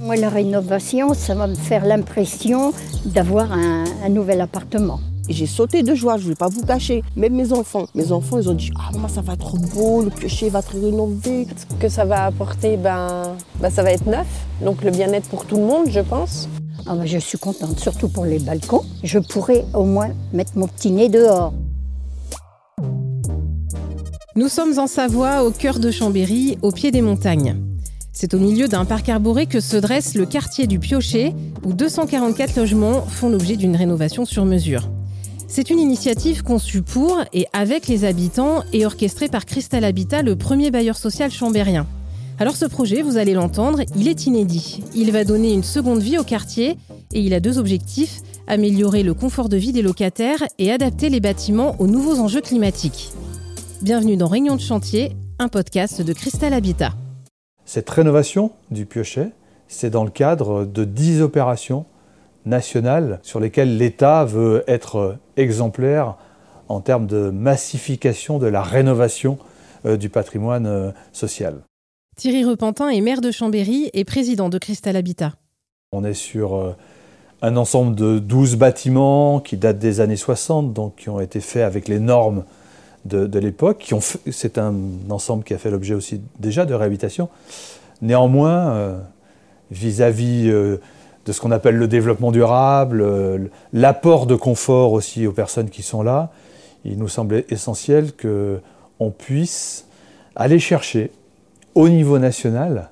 Moi, la rénovation, ça va me faire l'impression d'avoir un, un nouvel appartement. Et j'ai sauté de joie, je ne vais pas vous cacher. Même mes enfants, mes enfants, ils ont dit Ah, maman, ça va être beau, le piocher va être rénové. Ce que ça va apporter, ben, ben ça va être neuf. Donc le bien-être pour tout le monde, je pense. Ah ben, je suis contente, surtout pour les balcons. Je pourrais au moins mettre mon petit nez dehors. Nous sommes en Savoie, au cœur de Chambéry, au pied des montagnes. C'est au milieu d'un parc arboré que se dresse le quartier du Piocher, où 244 logements font l'objet d'une rénovation sur mesure. C'est une initiative conçue pour et avec les habitants et orchestrée par Cristal Habitat, le premier bailleur social chambérien. Alors ce projet, vous allez l'entendre, il est inédit. Il va donner une seconde vie au quartier et il a deux objectifs, améliorer le confort de vie des locataires et adapter les bâtiments aux nouveaux enjeux climatiques. Bienvenue dans Réunion de chantier, un podcast de Cristal Habitat. Cette rénovation du Piochet, c'est dans le cadre de 10 opérations nationales sur lesquelles l'État veut être exemplaire en termes de massification de la rénovation euh, du patrimoine euh, social. Thierry Repentin est maire de Chambéry et président de Cristal Habitat. On est sur euh, un ensemble de 12 bâtiments qui datent des années 60, donc qui ont été faits avec les normes de, l'époque. C'est un ensemble qui a fait l'objet aussi déjà de réhabilitation. Néanmoins, vis-à-vis -vis, de ce qu'on appelle le développement durable, euh, l'apport de confort aussi aux personnes qui sont là, il nous semblait essentiel qu'on puisse aller chercher au niveau national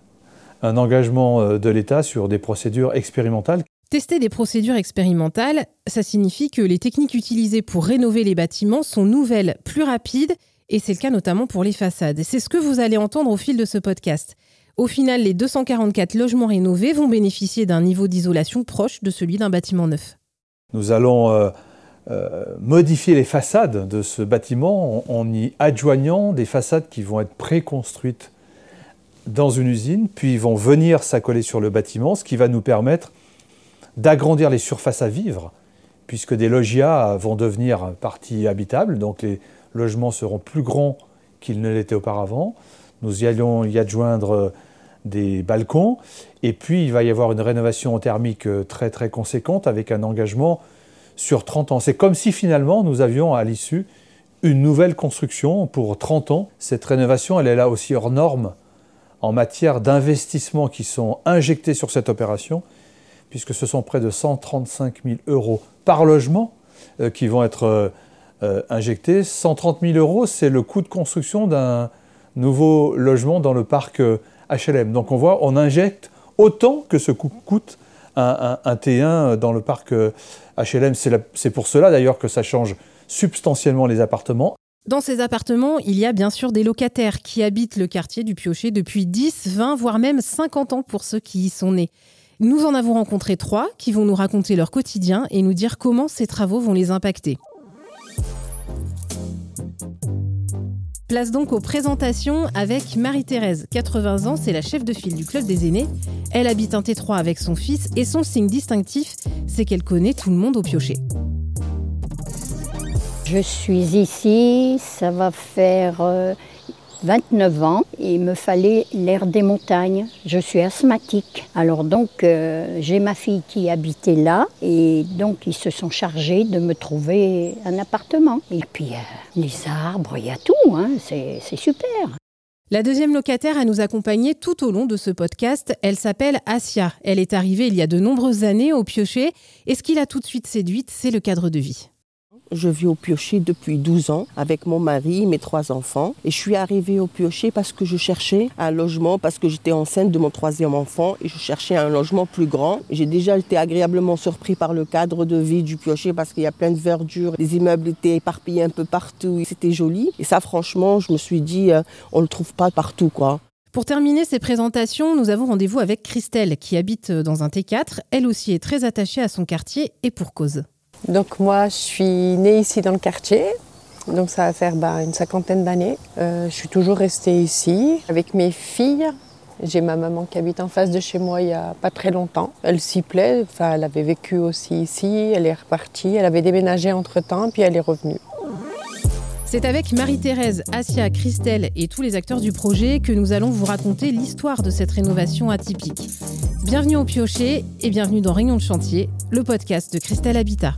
un engagement euh, de l'État sur des procédures expérimentales. Tester des procédures expérimentales, ça signifie que les techniques utilisées pour rénover les bâtiments sont nouvelles, plus rapides, et c'est le cas notamment pour les façades. C'est ce que vous allez entendre au fil de ce podcast. Au final, les 244 logements rénovés vont bénéficier d'un niveau d'isolation proche de celui d'un bâtiment neuf. Nous allons euh, euh, modifier les façades de ce bâtiment en, en, y adjoignant des façades qui vont être préconstruites dans une usine, puis vont venir s'accoler sur le bâtiment, ce qui va nous permettre d'agrandir les surfaces à vivre, puisque des logias vont devenir partie habitable, donc les logements seront plus grands qu'ils ne l'étaient auparavant. Nous y allons y adjoindre des balcons. Et puis, il va y avoir une rénovation thermique euh, très très conséquente avec un engagement sur 30 ans. C'est comme si finalement nous avions à l'issue une nouvelle construction pour 30 ans. Cette rénovation, elle est là aussi hors norme en matière d'investissements qui sont injectés sur cette opération, puisque ce sont près de 135 000 euros par logement euh, qui vont être euh, euh injectés. 130 000 euros, c'est le coût de construction d'un nouveau logement dans le parc euh, HLM. Donc on voit, on injecte autant que ce coûte un, un, un T1 dans le parc HLM. Euh, c'est pour cela d'ailleurs que ça change substantiellement les appartements. Dans ces appartements, il y a bien sûr des locataires qui habitent le quartier du Piocher depuis 10, 20, voire même 50 ans pour ceux qui y sont nés. Nous en avons rencontré trois qui vont nous raconter leur quotidien et nous dire comment ces travaux vont les impacter. Place donc aux présentations avec Marie-Thérèse, 80 ans, c'est la chef de file du club des aînés. Elle habite un T3 avec son fils et son signe distinctif, c'est qu'elle connaît tout le monde au piocher. Je suis ici, ça va faire euh, 29 ans et il me fallait l'air des montagnes. Je suis asthmatique. Alors donc euh, j'ai ma fille qui habitait là et donc ils se sont chargés de me trouver un appartement. Et puis euh, les arbres, il y a tout, hein, c'est super. La deuxième locataire à nous accompagner tout au long de ce podcast, elle s'appelle Asia. Elle est arrivée il y a de nombreuses années au piocher et ce qui l'a tout de suite séduite, c'est le cadre de vie. Je vis au Piocher depuis 12 ans avec mon mari, mes trois enfants. Et je suis arrivée au Piocher parce que je cherchais un logement, parce que j'étais enceinte de mon troisième enfant et je cherchais un logement plus grand. J'ai déjà été agréablement surpris par le cadre de vie du Piocher parce qu'il y a plein de verdure. Les immeubles étaient éparpillés un peu partout. C'était joli. Et ça, franchement, je me suis dit, euh, on ne le trouve pas partout, quoi. Pour terminer ces présentations, nous avons rendez-vous avec Christelle qui habite dans un T4. Elle aussi est très attachée à son quartier et pour cause. Donc moi, je suis née ici dans le quartier. Donc ça va faire bah, une cinquantaine d'années. Euh, je suis toujours restée ici avec mes filles. J'ai ma maman qui habite en face de chez moi il n'y a pas très longtemps. Elle s'y plaît. Enfin, elle avait vécu aussi ici. Elle est repartie. Elle avait déménagé entre-temps, puis elle est revenue. C'est avec Marie-Thérèse, Asia, Christelle et tous les acteurs du projet que nous allons vous raconter l'histoire de cette rénovation atypique. Bienvenue au Piocher et bienvenue dans Réunion de chantier, le podcast de Christelle Habitat.